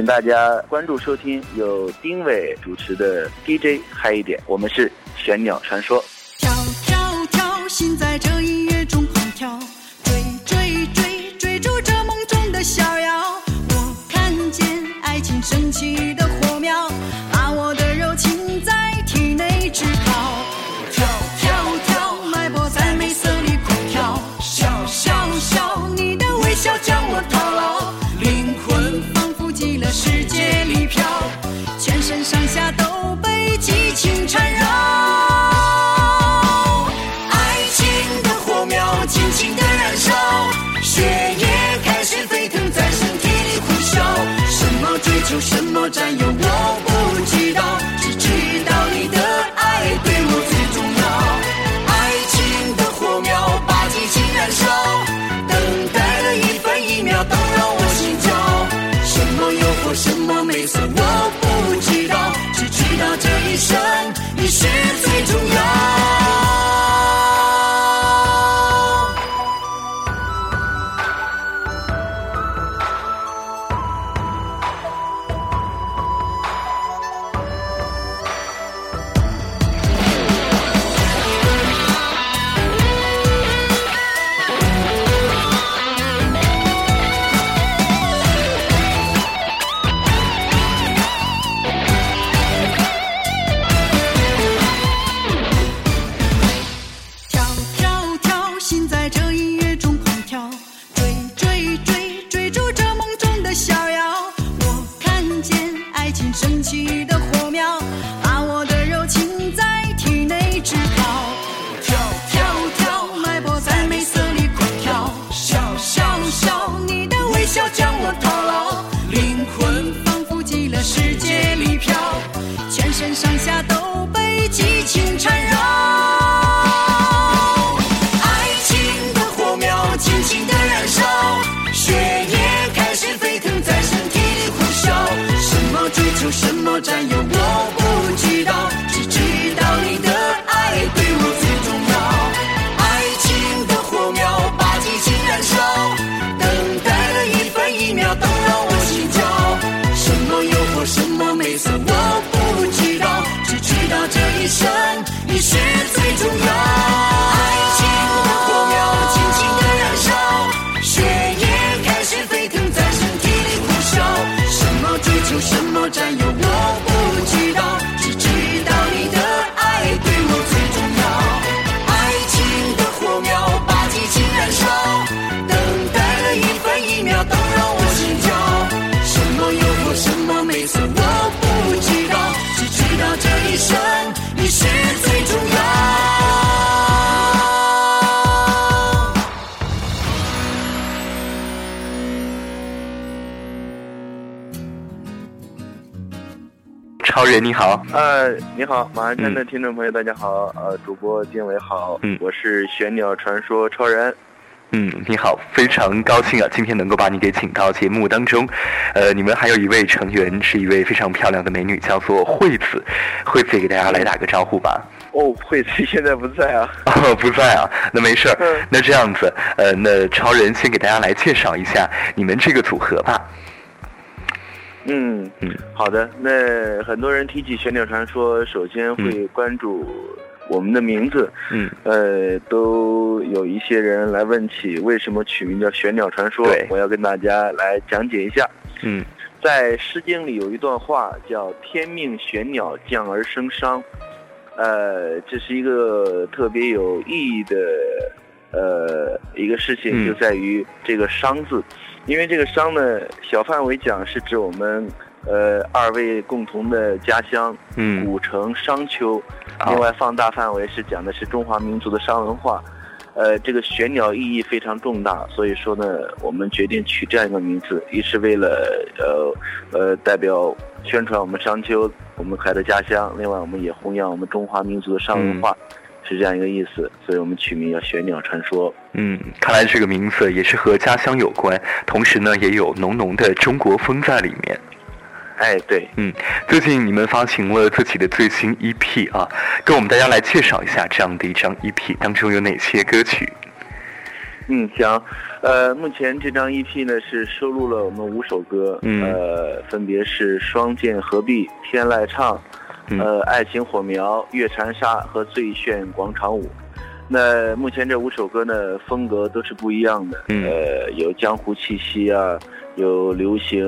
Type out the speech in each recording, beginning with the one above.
请大家关注收听由丁伟主持的 DJ 嗨一点，我们是玄鸟传说。跳跳跳，心在这占有，超人你好，呃，你好，马鞍山的听众朋友，大家好，呃，主播丁伟好，嗯我是玄鸟传说超人，嗯，你好，非常高兴啊，今天能够把你给请到节目当中。呃，你们还有一位成员是一位非常漂亮的美女，叫做惠子。惠子也给大家来打个招呼吧。哦，惠子现在不在啊，哦，不在啊，那没事儿嗯。那这样子，呃，那超人先给大家来介绍一下你们这个组合吧。嗯嗯，好的，那很多人提起玄鸟传说，首先会关注我们的名字，嗯。呃，都有一些人来问起为什么取名叫玄鸟传说对，我要跟大家来讲解一下。嗯。在《诗经》里有一段话叫“天命玄鸟，降而生商”，呃，这是一个特别有意义的呃一个事情，嗯。就在于这个“商”字，因为这个“商”呢，小范围讲是指我们呃二位共同的家乡嗯，古城商丘，另外放大范围是讲的是中华民族的商文化。呃，这个玄鸟意义非常重大，所以说呢，我们决定取这样一个名字，一是为了呃呃代表宣传我们商丘我们可爱的家乡，另外我们也弘扬我们中华民族的商文化，是这样一个意思，所以我们取名叫玄鸟传说。嗯，看来这个名字也是和家乡有关，同时呢，也有浓浓的中国风在里面。哎，对，嗯，最近你们发行了自己的最新 EP 啊，跟我们大家来介绍一下这样的一张 EP 当中有哪些歌曲？嗯，行，呃，目前这张 EP 呢是收录了我们五首歌，嗯呃，分别是《双剑合璧》《天籁唱》，嗯呃，《爱情火苗》《月禅沙》和《最炫广场舞》。那目前这五首歌呢，风格都是不一样的，嗯呃，有江湖气息啊，有流行，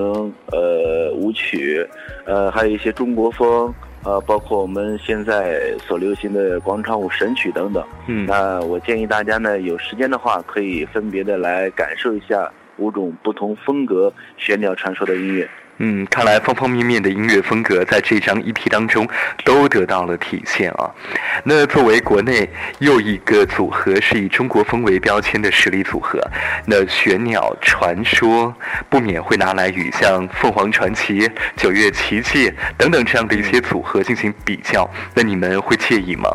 呃，舞曲，呃，还有一些中国风，呃，包括我们现在所流行的广场舞神曲等等。嗯那我建议大家呢，有时间的话，可以分别的来感受一下五种不同风格玄鸟传说的音乐。嗯，看来方方面面的音乐风格在这张 EP 当中都得到了体现啊。那作为国内又一个组合是以中国风为标签的实力组合，那玄鸟传说不免会拿来与像凤凰传奇、九月奇迹等等这样的一些组合进行比较，那你们会介意吗？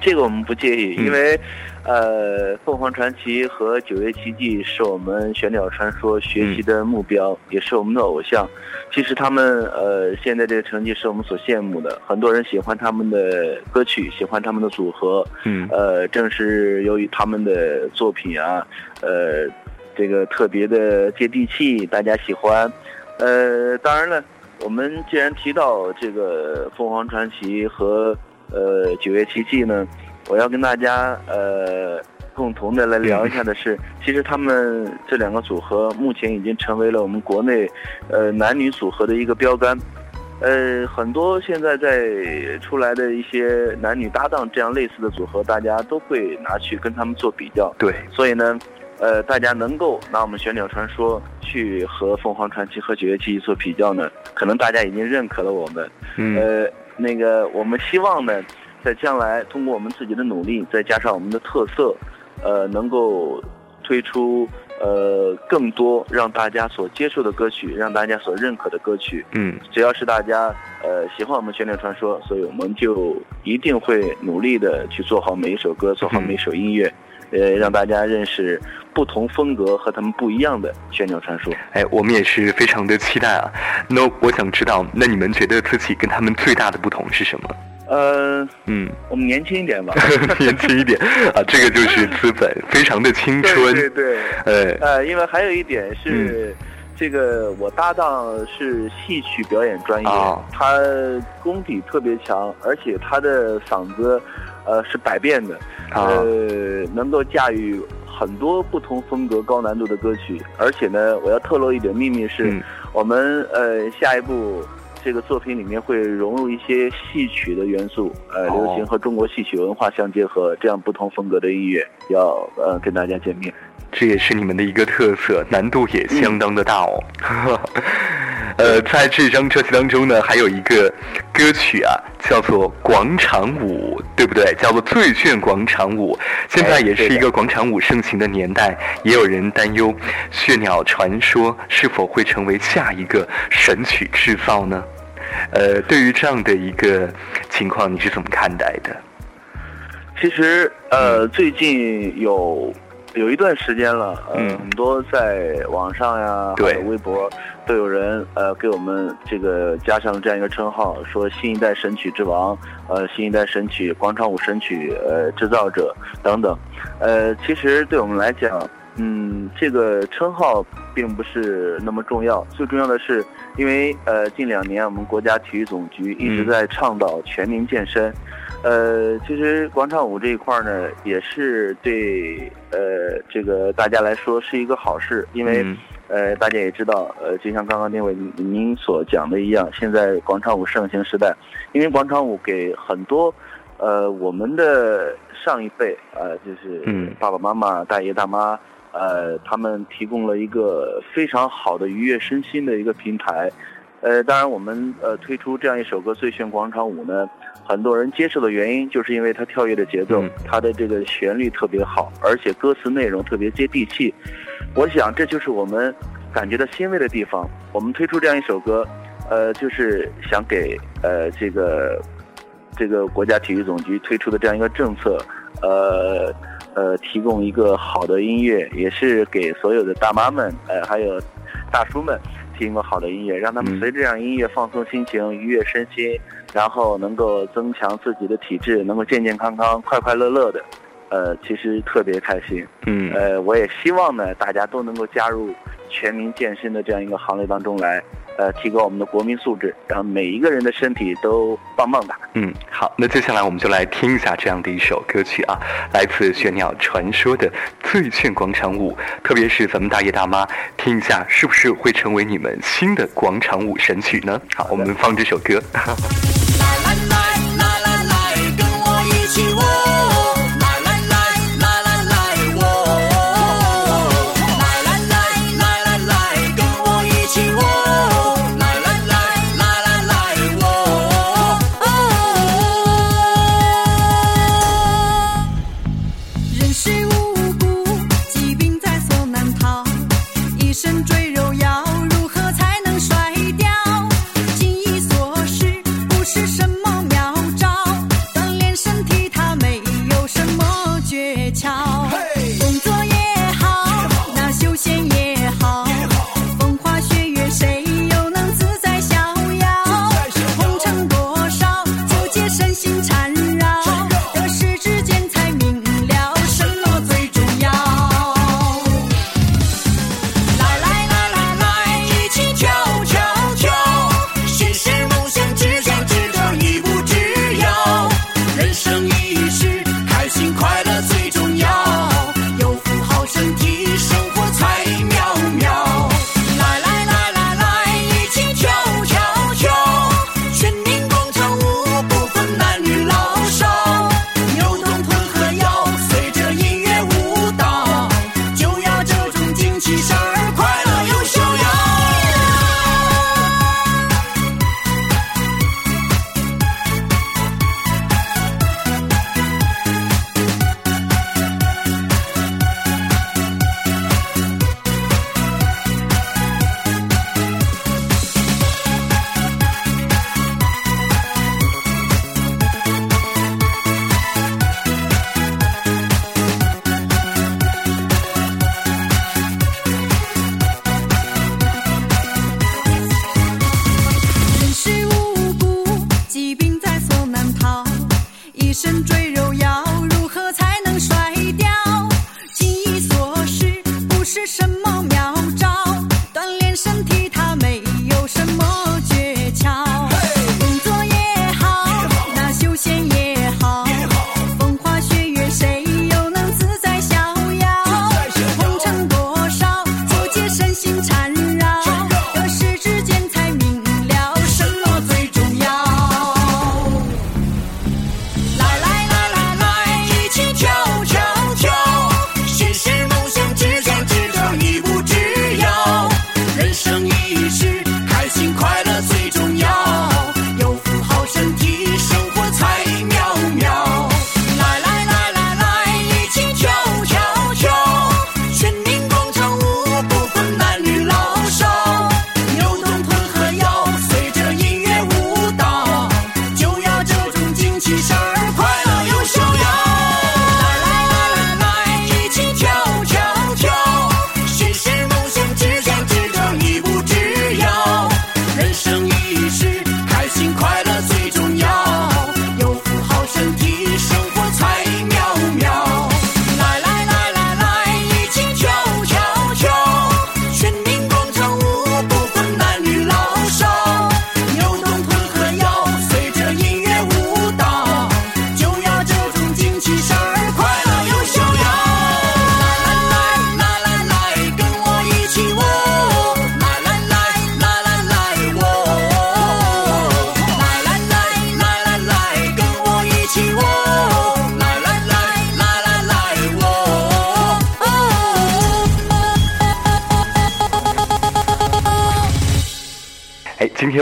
这个我们不介意，嗯因为，呃，凤凰传奇和九月奇迹是我们玄鸟传说学习的目标，也是我们的偶像。其实他们呃现在这个成绩是我们所羡慕的，很多人喜欢他们的歌曲，喜欢他们的组合。嗯呃，正是由于他们的作品啊，呃，这个特别的接地气，大家喜欢。呃，当然了，我们既然提到这个凤凰传奇和呃九月奇迹呢，我要跟大家呃共同的来聊一下的是，其实他们这两个组合目前已经成为了我们国内呃男女组合的一个标杆。呃，很多现在在出来的一些男女搭档这样类似的组合，大家都会拿去跟他们做比较。对，所以呢，呃，大家能够拿我们玄鸟传说去和凤凰传奇和九月奇迹做比较呢，可能大家已经认可了我们。嗯呃，那个我们希望呢，在将来通过我们自己的努力，再加上我们的特色，呃，能够推出呃更多让大家所接受的歌曲，让大家所认可的歌曲。嗯只要是大家呃喜欢我们玄鸟传说，所以我们就一定会努力的去做好每一首歌，做好每一首音乐，呃，让大家认识不同风格和他们不一样的玄鸟传说。哎，我们也是非常的期待啊。那我想知道，那你们觉得自己跟他们最大的不同是什么？呃，嗯，我们年轻一点吧。年轻一点啊，这个就是资本，非常的青春。对对对。呃，呃，因为还有一点是，嗯这个我搭档是戏曲表演专业，哦他功底特别强，而且他的嗓子，呃，是百变的，啊呃，能够驾驭很多不同风格、高难度的歌曲。而且呢，我要透露一点秘密是，嗯我们呃下一步。这个作品里面会融入一些戏曲的元素，呃，哦流行和中国戏曲文化相结合，这样不同风格的音乐要呃跟大家见面。这也是你们的一个特色，难度也相当的大哦。呃，在这张专辑当中呢，还有一个歌曲啊，叫做《广场舞》，对不对？叫做《最炫广场舞》。现在也是一个广场舞盛行的年代，也有人担忧《血鸟传说》是否会成为下一个神曲制造呢？呃，对于这样的一个情况，你是怎么看待的？其实，呃，最近有有一段时间了，呃，嗯。很多在网上呀，对。还有微博，都有人呃给我们这个加上这样一个称号，说新一代神曲之王，呃，新一代神曲广场舞神曲呃制造者等等，呃，其实对我们来讲，嗯，这个称号并不是那么重要，最重要的是，因为呃近两年我们国家体育总局一直嗯在倡导全民健身。呃，其实广场舞这一块呢，也是对呃这个大家来说是一个好事，因为、嗯呃大家也知道，呃就像刚刚那位您您所讲的一样，现在广场舞盛行时代，因为广场舞给很多呃我们的上一辈呃就是嗯爸爸妈妈、大爷大妈。呃，他们提供了一个非常好的愉悦身心的一个平台，呃，当然我们呃推出这样一首歌《最炫广场舞》呢，很多人接受的原因，就是因为它跳跃的节奏，嗯它的这个旋律特别好，而且歌词内容特别接地气。我想这就是我们感觉到欣慰的地方。我们推出这样一首歌，呃，就是想给呃这个这个国家体育总局推出的这样一个政策，呃呃，提供一个好的音乐，也是给所有的大妈们，呃，还有大叔们，提供好的音乐，让他们随着这样音乐放松心情、愉悦身心，然后能够增强自己的体质，能够健健康康、快快乐乐的，呃，其实特别开心。嗯，呃，我也希望呢，大家都能够加入。全民健身的这样一个行列当中来，呃，提高我们的国民素质，让每一个人的身体都棒棒哒。嗯，好，那接下来我们就来听一下这样的一首歌曲啊，来自玄鸟传说的《醉炫广场舞》，特别是咱们大爷大妈，听一下是不是会成为你们新的广场舞神曲呢？好，我们放这首歌。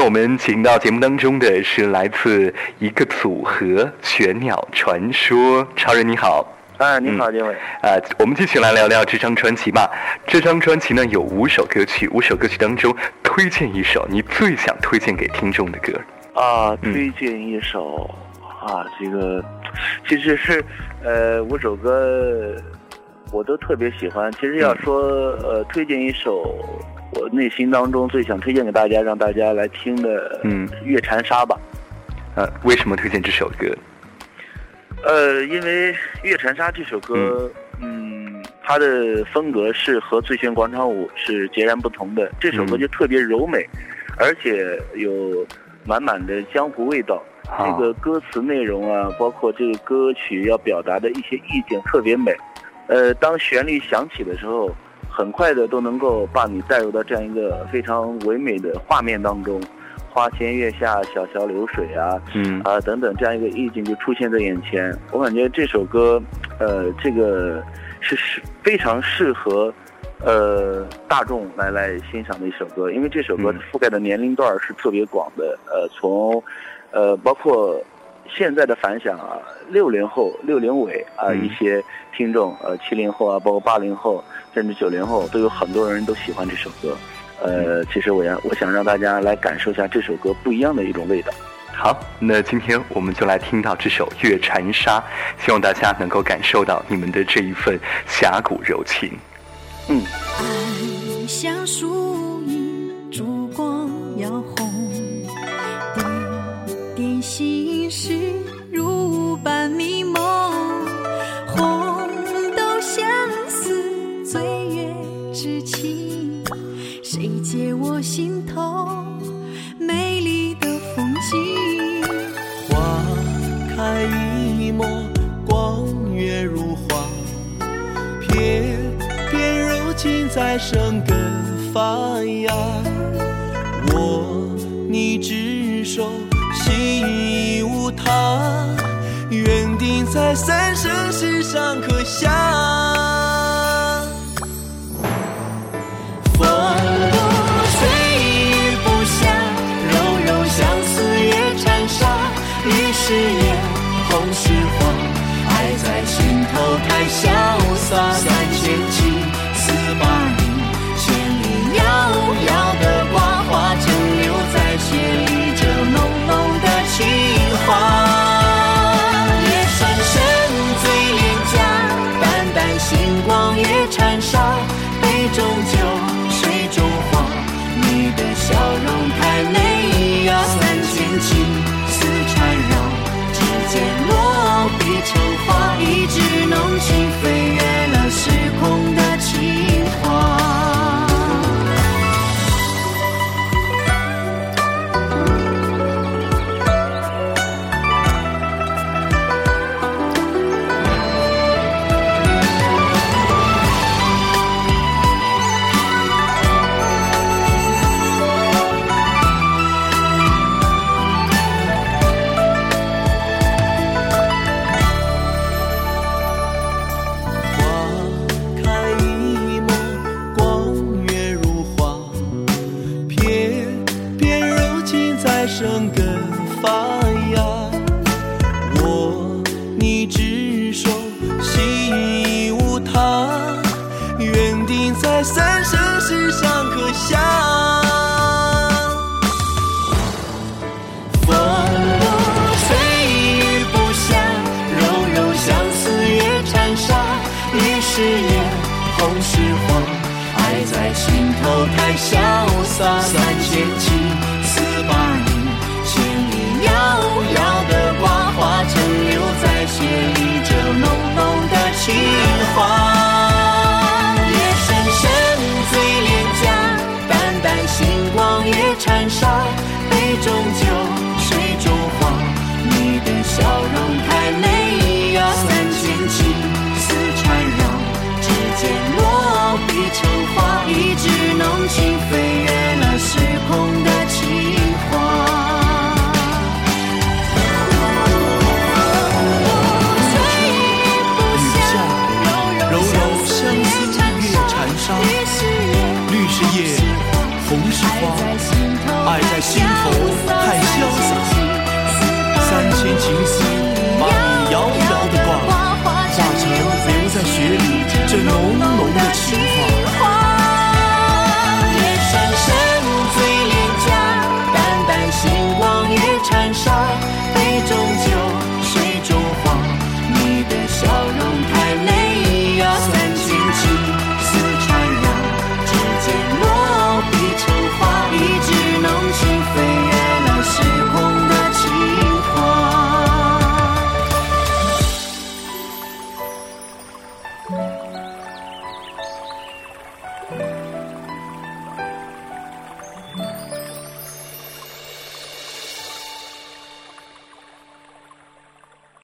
我们请到节目当中的是来自一个组合玄鸟传说。超人你好。哎你好丁伟。啊我们继续来聊聊这张专辑吧。这张专辑呢有五首歌曲五首歌曲当中推荐一首你最想推荐给听众的歌。啊推荐一首啊这个其实是呃五首歌我都特别喜欢。其实要说呃推荐一首我内心当中最想推荐给大家，让大家来听的，嗯，《月缠沙》吧。呃，为什么推荐这首歌？呃，因为《月缠沙》这首歌，嗯，它的风格是和《醉拳广场舞》是截然不同的。这首歌就特别柔美，而且有满满的江湖味道。这个歌词内容啊，包括这个歌曲要表达的一些意境，特别美。呃，当旋律响起的时候。很快的都能够把你带入到这样一个非常唯美的画面当中。花前月下，小桥流水啊，嗯啊等等这样一个意境就出现在眼前。我感觉这首歌，呃，这个是是非常适合呃大众来来欣赏的一首歌，因为这首歌嗯覆盖的年龄段是特别广的，呃，从呃包括现在的反响啊，六零后、六零尾啊、嗯一些听众，呃，七零后啊，包括八零后，甚至九零后，都有很多人都喜欢这首歌。呃，其实我要我想让大家来感受一下这首歌不一样的一种味道。好，那今天我们就来听到这首《月缠沙》，希望大家能够感受到你们的这一份侠骨柔情。嗯。一抹，光月如画，片片柔情在生根发芽。我你执手，心已无他，约定在三生石上刻下。洒。三千情，四八零，千里遥遥的挂花，正留在血里这浓浓的情话。夜深深醉脸颊，淡淡星光月缠沙，杯中酒，水中花，你的笑容太美呀。三千情丝缠绕，指尖落笔成画，一纸浓情三千七，四八零，千里遥遥的挂花，正留在血里这浓浓的情话。